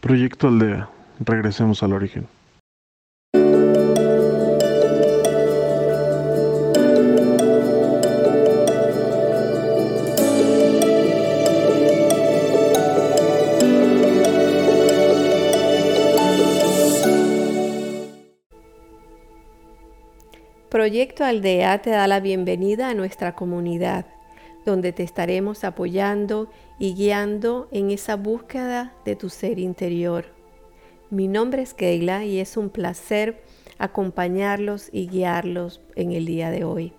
Proyecto Aldea. Regresemos al origen. Proyecto Aldea te da la bienvenida a nuestra comunidad, donde te estaremos apoyando y guiando en esa búsqueda de tu ser interior. Mi nombre es Keila y es un placer acompañarlos y guiarlos en el día de hoy.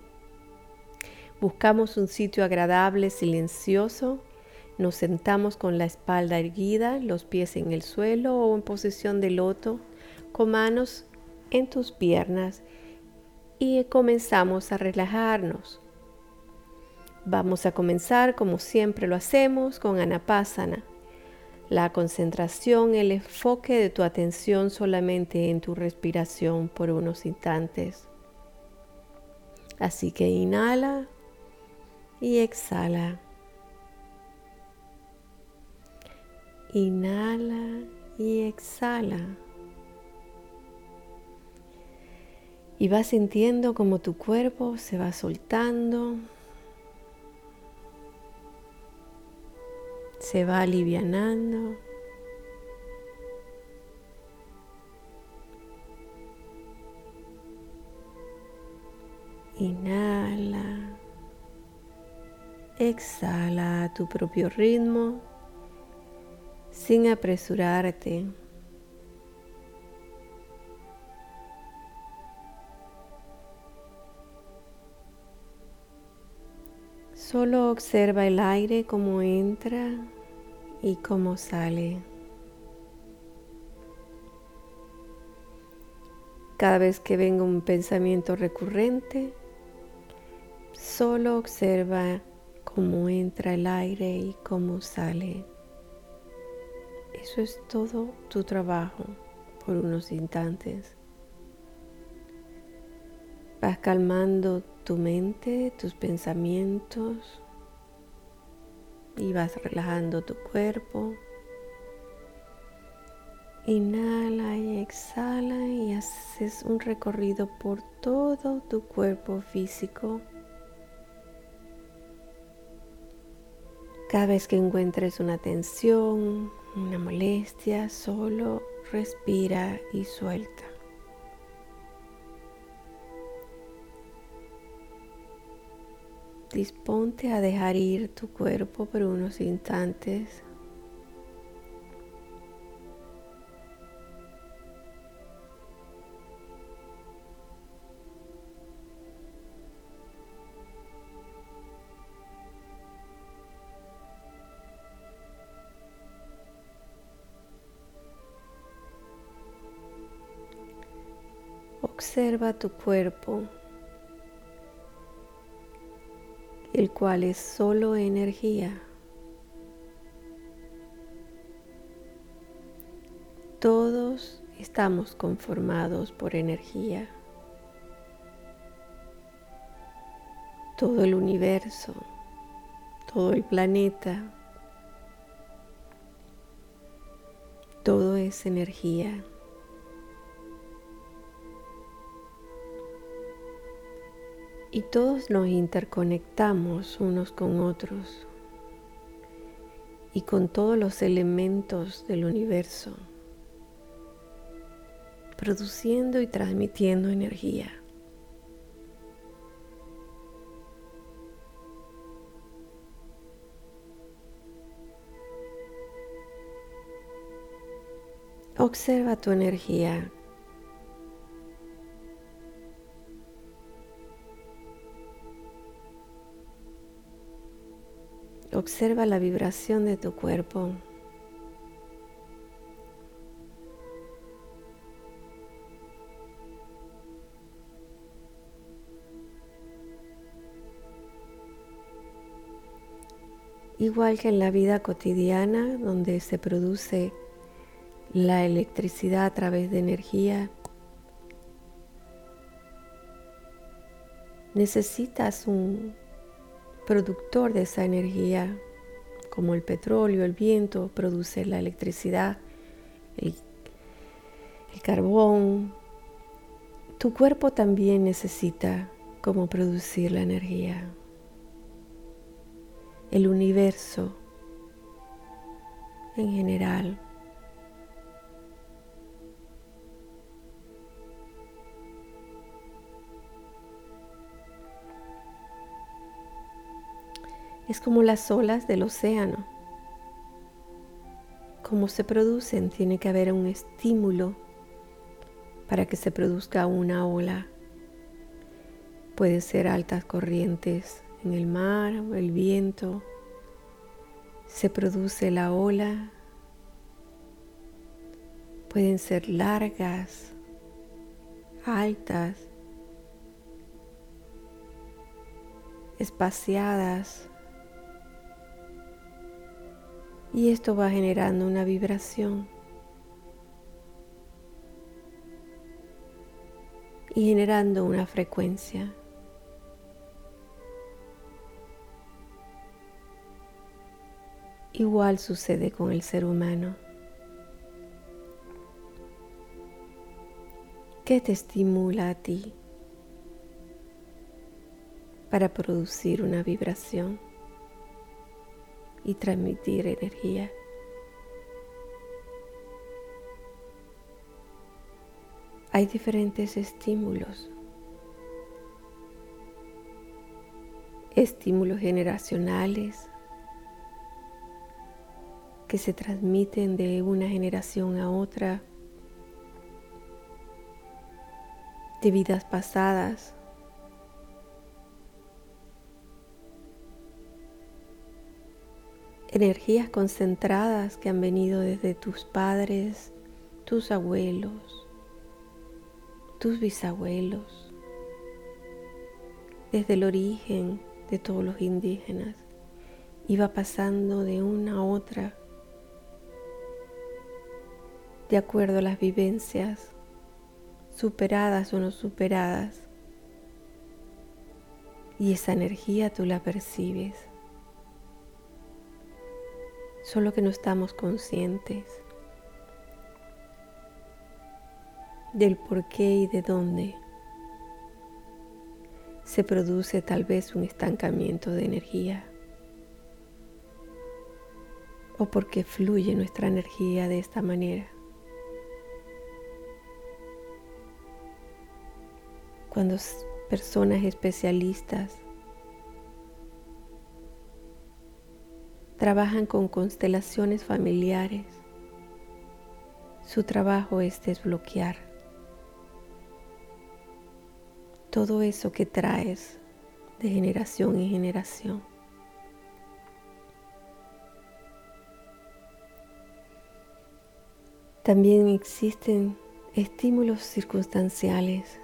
Buscamos un sitio agradable, silencioso. Nos sentamos con la espalda erguida, los pies en el suelo o en posición de loto, con manos en tus piernas y comenzamos a relajarnos. Vamos a comenzar como siempre lo hacemos con Anapasana. La concentración, el enfoque de tu atención solamente en tu respiración por unos instantes. Así que inhala y exhala. Inhala y exhala. Y vas sintiendo como tu cuerpo se va soltando, se va alivianando. Inhala, exhala a tu propio ritmo sin apresurarte. Solo observa el aire como entra y cómo sale. Cada vez que venga un pensamiento recurrente, solo observa cómo entra el aire y cómo sale. Eso es todo tu trabajo por unos instantes. Vas calmando tu mente, tus pensamientos y vas relajando tu cuerpo. Inhala y exhala y haces un recorrido por todo tu cuerpo físico. Cada vez que encuentres una tensión, una molestia, solo respira y suelta. Disponte a dejar ir tu cuerpo por unos instantes. Observa tu cuerpo el cual es solo energía. Todos estamos conformados por energía. Todo el universo, todo el planeta, todo es energía. Y todos nos interconectamos unos con otros y con todos los elementos del universo, produciendo y transmitiendo energía. Observa tu energía Observa la vibración de tu cuerpo. Igual que en la vida cotidiana, donde se produce la electricidad a través de energía, necesitas un productor de esa energía, como el petróleo, el viento, produce la electricidad el, el carbón. Tu cuerpo también necesita cómo producir la energía. El universo en general. Es como las olas del océano. Cómo se producen, tiene que haber un estímulo para que se produzca una ola. Puede ser altas corrientes en el mar, el viento, se produce la ola. Pueden ser largas, altas, espaciadas. Y esto va generando una vibración. Y generando una frecuencia. Igual sucede con el ser humano. ¿Qué te estimula a ti para producir una vibración y transmitir energía? Hay diferentes estímulos. Estímulos generacionales, que se transmiten de una generación a otra, de vidas pasadas. Energías concentradas que han venido desde tus padres, tus abuelos, tus bisabuelos, desde el origen de todos los indígenas, iba pasando de una a otra de acuerdo a las vivencias, superadas o no superadas. Y esa energía tú la percibes. Solo que no estamos conscientes del por qué y de dónde se produce tal vez un estancamiento de energía o porque fluye nuestra energía de esta manera. cuando personas especialistas trabajan con constelaciones familiares, su trabajo es desbloquear todo eso que traes de generación en generación. También existen estímulos circunstanciales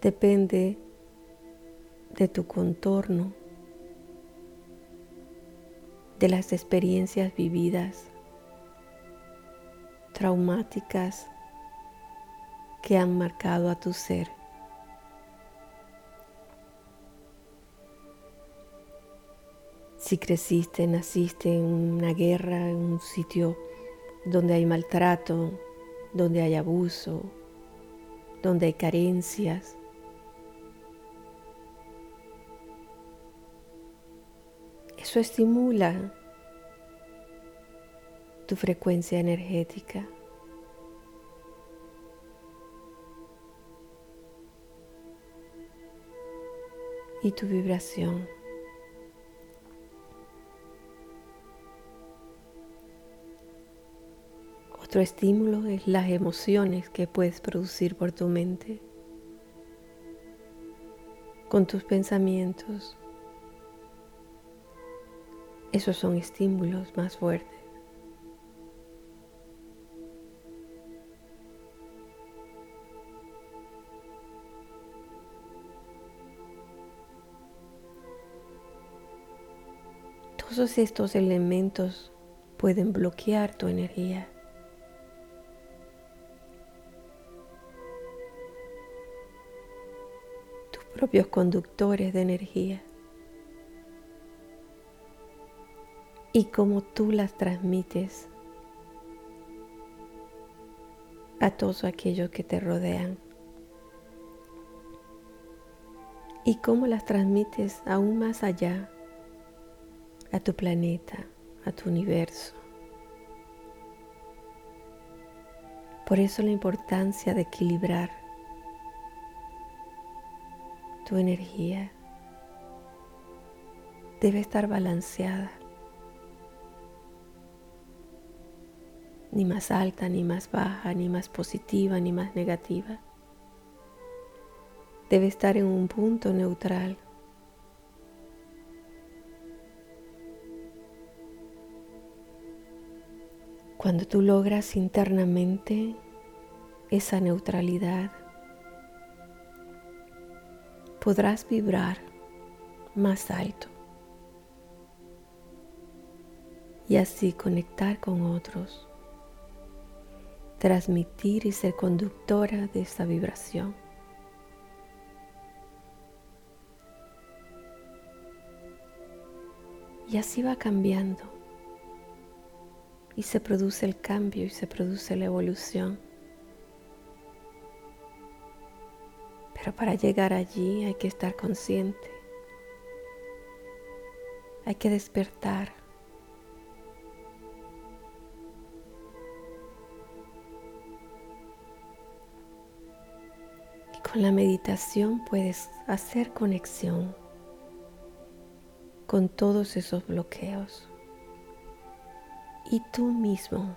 depende de tu contorno, de las experiencias vividas, traumáticas que han marcado a tu ser. Si creciste, naciste en una guerra, en un sitio donde hay maltrato, donde hay abuso, donde hay carencias, Eso estimula tu frecuencia energética. y tu vibración. Otro estímulo es las emociones que puedes producir por tu mente, con tus pensamientos, esos son estímulos más fuertes. Todos estos elementos pueden bloquear tu energía. Tus propios conductores de energía. Y cómo tú las transmites a todos aquellos que te rodean. Y cómo las transmites aún más allá, a tu planeta, a tu universo. Por eso la importancia de equilibrar tu energía debe estar balanceada. Ni más alta, ni más baja, ni más positiva, ni más negativa. Debe estar en un punto neutral. Cuando tú logras internamente esa neutralidad, podrás vibrar más alto y así conectar con otros, transmitir y ser conductora de esa vibración. Y así va cambiando y se produce el cambio y se produce la evolución. Pero para llegar allí hay que estar consciente, hay que despertar Con la meditación puedes hacer conexión con todos esos bloqueos y tú mismo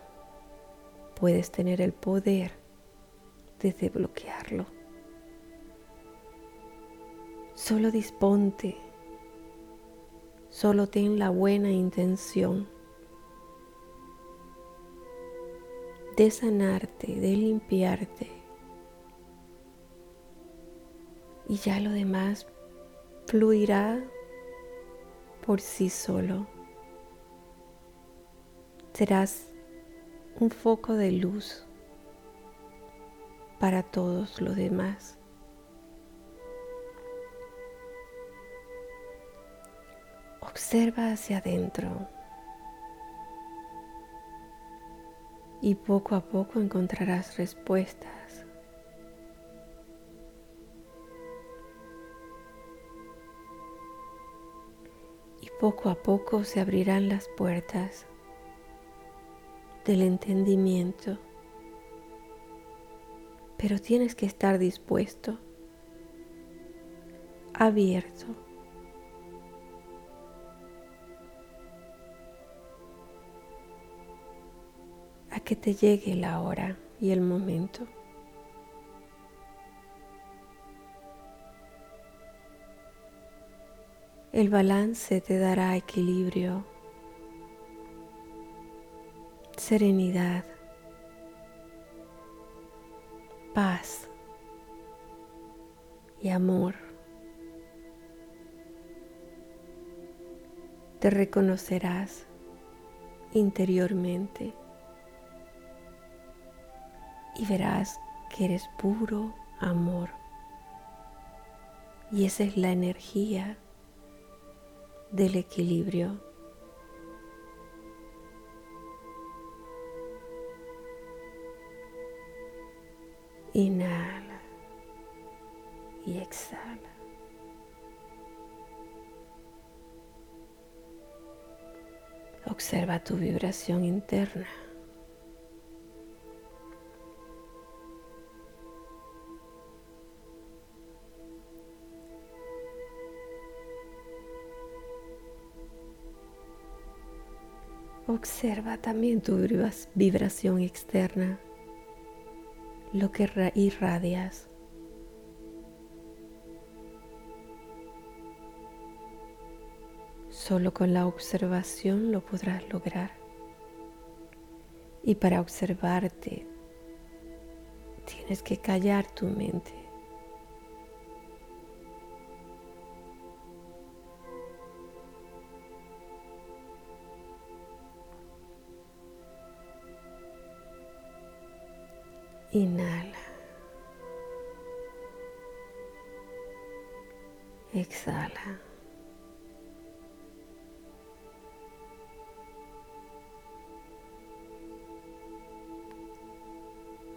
puedes tener el poder de desbloquearlo. Solo disponte, solo ten la buena intención de sanarte, de limpiarte y ya lo demás fluirá por sí solo. Serás un foco de luz para todos los demás. Observa hacia adentro y poco a poco encontrarás respuestas. Poco a poco se abrirán las puertas del entendimiento, pero tienes que estar dispuesto, abierto. a que te llegue la hora y el momento. El balance te dará equilibrio, serenidad, paz y amor. Te reconocerás interiormente y verás que eres puro amor. Y esa es la energía del equilibrio. Inhala y exhala. Observa tu vibración interna. Observa también tu vibración externa, lo que irradias. Solo con la observación lo podrás lograr. Y para observarte, tienes que callar tu mente. Inhala. Exhala.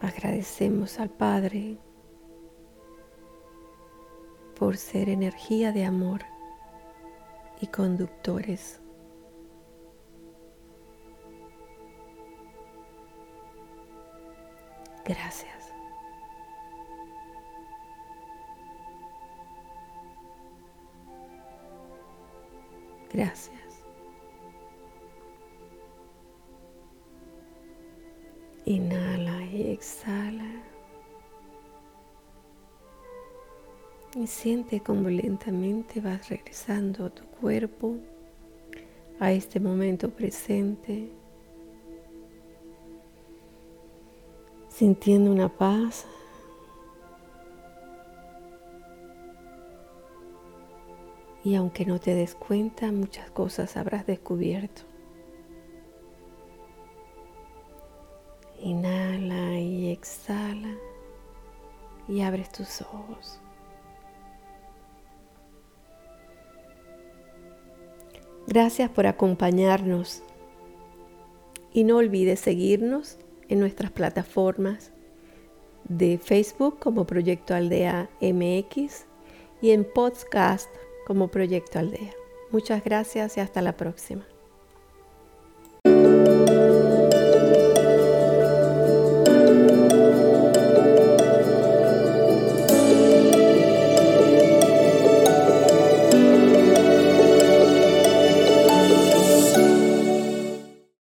Agradecemos al Padre por ser energía de amor y conductores Gracias. Gracias. Inhala y exhala. Y siente cómo lentamente vas regresando a tu cuerpo, a este momento presente, sintiendo una paz. Y aunque no te des cuenta, muchas cosas habrás descubierto. Inhala y exhala y abres tus ojos. Gracias por acompañarnos y no olvides seguirnos en nuestras plataformas de Facebook como Proyecto Aldea MX y en podcast como Proyecto Aldea. Muchas gracias y hasta la próxima.